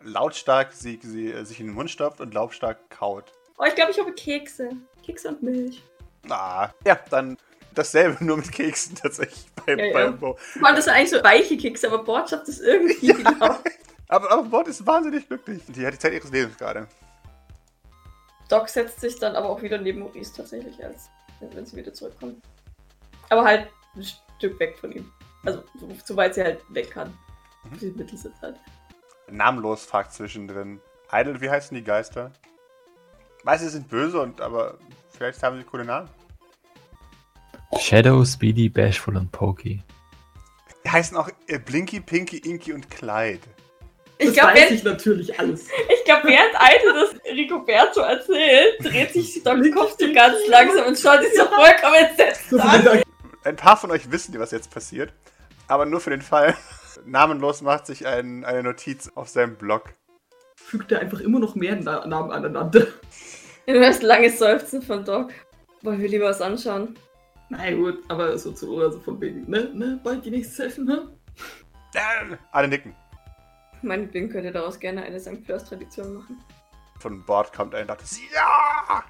A: lautstark sie, sie äh, sich in den Mund stopft und lautstark kaut.
B: Oh, ich glaube, ich habe Kekse. Kekse und Milch.
A: Ah, ja, dann dasselbe, nur mit Keksen tatsächlich (laughs) beim,
B: Ja, ja.
A: beim Bo.
B: Vor allem, das sind eigentlich so weiche Kekse, aber Bord schafft es irgendwie. (laughs) genau.
A: Aber, aber Bord ist wahnsinnig glücklich. Die hat die Zeit ihres Lebens gerade.
B: Doc setzt sich dann aber auch wieder neben Maurice tatsächlich, als wenn sie wieder zurückkommt. Aber halt ein Stück weg von ihm. Also, so, so weit sie halt weg kann.
A: Mhm.
B: Die Mittelsitz halt.
A: Namenlos fragt zwischendrin. Idle, wie heißen die Geister? Weiß, sie sind böse, und aber vielleicht haben sie coole Namen.
D: Shadow, Speedy, Bashful und Pokey.
A: Die heißen auch äh, Blinky, Pinky, Inky und Clyde.
B: Ich
C: Das
B: glaube,
C: weiß
B: während,
C: ich natürlich alles. (laughs)
B: ich glaub, während Alte das Ricoberto erzählt, dreht sich Docs Kopf so ganz langsam und schaut sich so vollkommen entsetzt an.
A: Ein paar von euch wissen, was jetzt passiert. Aber nur für den Fall. Namenlos macht sich ein, eine Notiz auf seinem Blog.
C: fügt er einfach immer noch mehr Na Namen aneinander. (laughs)
B: Du hörst langes Seufzen von Doc. Wollen wir lieber was anschauen?
C: Na gut, aber so zu oder so von wegen, ne, ne, bald die nächste Session, ne?
A: Äh, alle nicken.
B: Meinetwegen könnt ihr daraus gerne eine St. Fleurs-Tradition machen.
A: Von Bord kommt ein lautes Ja!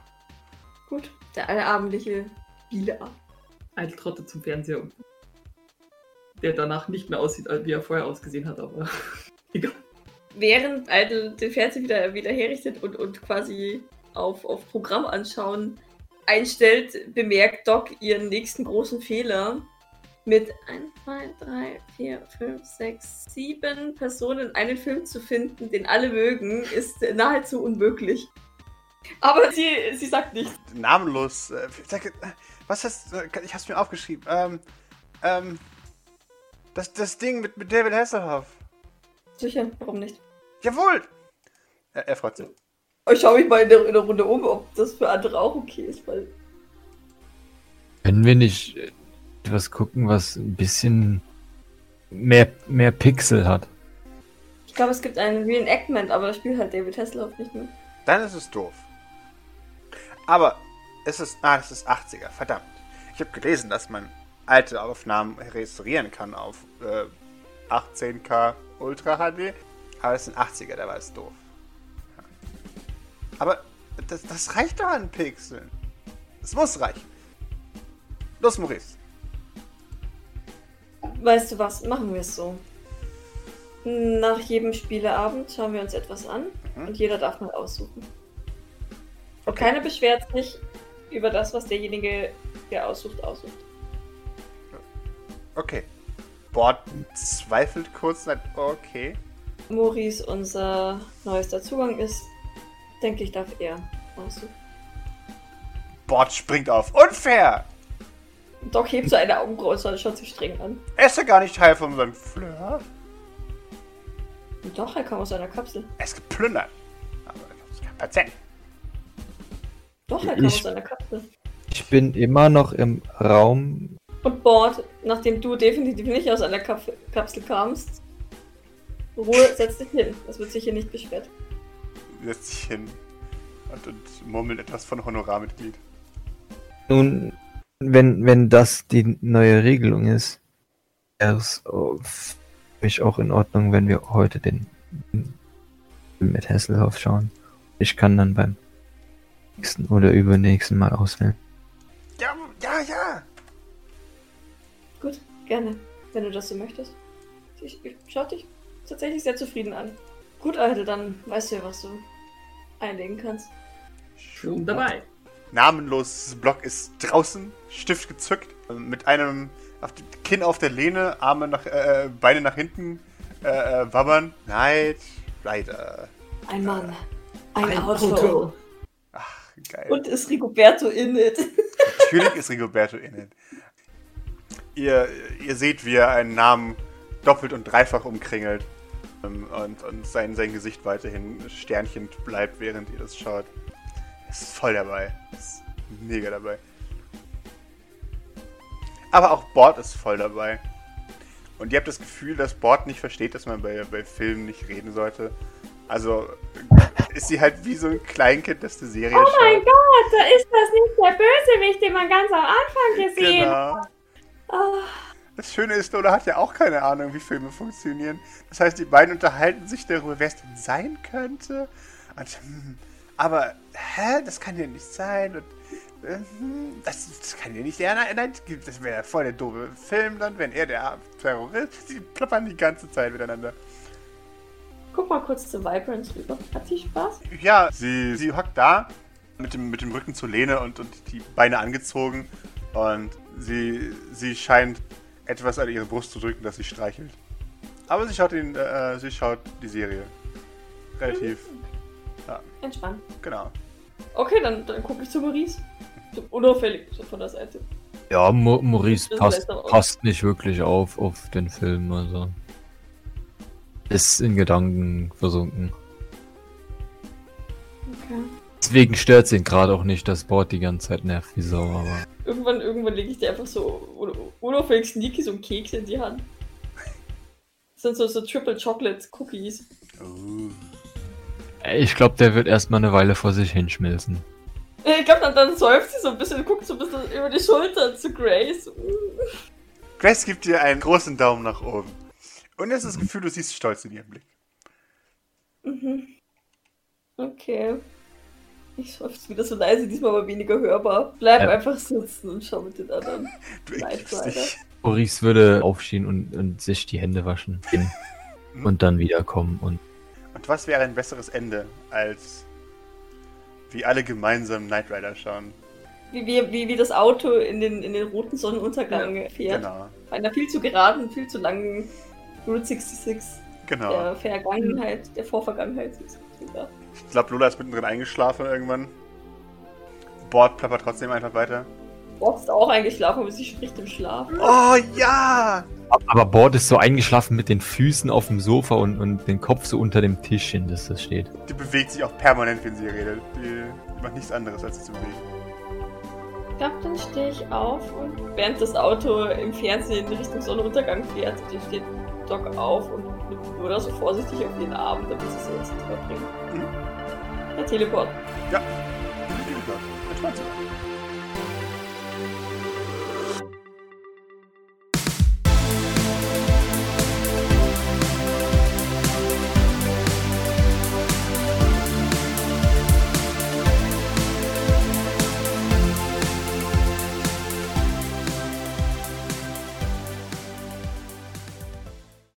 B: Gut, der allabendliche Spieleabend.
C: Eitel trottet zum Fernseher der danach nicht mehr aussieht, wie er vorher ausgesehen hat, aber (laughs) egal.
B: Während Idle den Fernseher wieder, wieder herrichtet und, und quasi auf, auf Programm anschauen einstellt, bemerkt Doc ihren nächsten großen Fehler. Mit 1, 2, 3, 4, 5, 6, 7 Personen einen Film zu finden, den alle mögen, ist nahezu unmöglich. Aber sie, sie sagt nichts.
A: Namenlos. Äh, sag, äh, was hast äh, Ich hab's mir aufgeschrieben. Ähm, ähm. Das, das Ding mit, mit David Hasselhoff.
B: Sicher, warum nicht?
A: Jawohl! Er, er freut sich.
B: Ich schaue mich mal in der, in der Runde um, ob das für andere auch okay ist, weil
D: Können wir nicht äh, etwas gucken, was ein bisschen mehr, mehr Pixel hat?
B: ich glaube, es gibt ein Reenactment, aber das spielt halt David Hasselhoff nicht mehr.
A: Dann ist es doof. Aber es ist. Ah, es ist 80er, verdammt. Ich habe gelesen, dass man alte Aufnahmen restaurieren kann auf äh, 18K Ultra HD. Aber es sind 80er, da war es doof. Ja. Aber das, das reicht doch an Pixeln. Es muss reichen. Los, Maurice.
B: Weißt du was, machen wir es so. Nach jedem Spieleabend schauen wir uns etwas an
A: Mhm.
B: und jeder darf mal aussuchen. Und keiner beschwert sich über das, was derjenige, der aussucht, aussucht.
A: Okay. Bord zweifelt kurz. Sagt, okay.
B: Maurice unser neuester Zugang ist, denke ich, darf er aussuchen.
A: Bord springt auf. Unfair!
B: Doc hebt so eine Augenbraue und schaut sich streng an.
A: Er ist ja gar nicht Teil von unserem Fleur.
B: Doch, er kam aus einer Kapsel.
A: Er ist geplündert. Aber das ist kein Patient.
B: Doch, er kam
D: Ich-
B: aus einer Kapsel.
D: Ich bin immer noch im Raum.
B: Und Bord, nachdem du definitiv nicht aus einer Kap Kapsel kamst, Ruhe, setz dich hin. Das wird sich hier nicht beschwert.
A: setzt sich hin und, und murmelt etwas von Honorarmitglied.
D: Nun, wenn, wenn das die neue Regelung ist, wäre es für mich auch in Ordnung, wenn wir heute den Film mit Hasselhoff schauen. Ich kann dann beim nächsten oder übernächsten Mal auswählen.
A: Ja, ja, ja.
B: Gerne, wenn du das so möchtest. Ich, ich schau dich tatsächlich sehr zufrieden an. Gut, Alter, dann weißt du ja, was du einlegen kannst.
C: Schon dabei.
A: Namenloses Block ist draußen, Stift gezückt, mit einem auf die, Kinn auf der Lehne, Arme nach, äh, Beine nach hinten, äh, äh, wabbern. Knight Rider.
B: Ein Mann, ein,
C: Ein
B: Auto.
C: Auto.
A: Ach, geil.
B: Und ist Rigoberto in it.
A: Natürlich ist Rigoberto in it. Ihr, ihr seht, wie er einen Namen doppelt und dreifach umkringelt ähm, und, und sein, sein Gesicht weiterhin sternchend bleibt, während ihr das schaut. Ist voll dabei. Ist mega dabei. Aber auch Bord ist voll dabei. Und ihr habt das Gefühl, dass Bord nicht versteht, dass man bei, bei Filmen nicht reden sollte. Also ist sie halt wie so ein Kleinkind, das die Serie
E: Oh
A: schaut.
E: mein Gott, da ist das nicht der Bösewicht, den man ganz am Anfang gesehen
A: Genau.
E: Oh,
A: Das Schöne ist, Lola hat ja auch keine Ahnung, wie Filme funktionieren. Das heißt, die beiden unterhalten sich darüber, wer es denn sein könnte. Und, hm, aber, hä, das kann ja nicht sein. Und, hm, das, das kann ja nicht der. Nein, nein, das wäre ja voll der doofe Film dann, wenn er der Terrorist. Sie plappern die ganze Zeit miteinander.
B: guck mal kurz zu Vibrance rüber. Hat sie Spaß?
A: Ja, sie, sie hockt da mit dem, mit dem Rücken zur Lehne und, und die Beine angezogen. Und sie, sie scheint etwas an ihre Brust zu drücken, das sie streichelt. Aber sie schaut, ihn, äh, sie schaut die Serie. Relativ,
B: Entspannt.
A: genau.
B: Okay, dann, dann gucke ich zu Maurice. So unauffällig, so von der Seite.
D: Ja, Mo Maurice passt, passt nicht wirklich auf, auf den Film, also. Ist in Gedanken versunken.
B: Okay.
D: Deswegen stört ihn gerade auch nicht, dass Bord die ganze Zeit nervt wie Sau, aber.
B: Irgendwann, irgendwann lege ich dir einfach so un- unauffällig sneaky so einen Keks in die Hand. Das sind so, so Triple Chocolate Cookies.
A: Uh.
D: Ich glaube, der wird erstmal eine Weile vor sich hinschmilzen.
B: Ich glaube, dann, dann säuft sie so ein bisschen, guckt so ein bisschen über die Schulter zu Grace.
A: Grace gibt dir einen großen Daumen nach oben. Und es ist das Gefühl, du siehst Stolz in ihrem Blick.
B: Mhm. Okay. Ich seufze wieder so leise, diesmal aber weniger hörbar. Bleib
D: Ja.
B: einfach sitzen und schau mit den anderen.
A: Du dich.
D: Maurice würde aufstehen und, und sich die Hände waschen. gehen und dann wiederkommen und.
A: Und was wäre ein besseres Ende, als wie alle gemeinsam Knight Rider schauen?
B: Wie, wie, wie, wie das Auto in den, in den roten Sonnenuntergang fährt.
A: Genau,
B: Bei einer viel zu geraden, viel zu langen Route 66
A: genau.
B: der Vergangenheit, der Vorvergangenheit sogar.
A: Ich glaube, Lola ist mittendrin eingeschlafen irgendwann. Bord plappert trotzdem einfach weiter.
B: Bob ist auch eingeschlafen, aber sie spricht im Schlaf.
A: Oh ja!
D: Aber Bord ist so eingeschlafen mit den Füßen auf dem Sofa und, und den Kopf so unter dem Tischchen, dass das steht.
A: Die bewegt sich auch permanent, wenn sie redet. Die, die macht nichts anderes, als sich zu bewegen.
B: Ich glaube, dann stehe ich auf und während das Auto im Fernsehen in Richtung Sonnenuntergang fährt, steht Doc auf und nimmt Lola so vorsichtig auf den Arm, damit sie sie ins Zimmer bringt.
A: Mhm.
B: Der Teleport.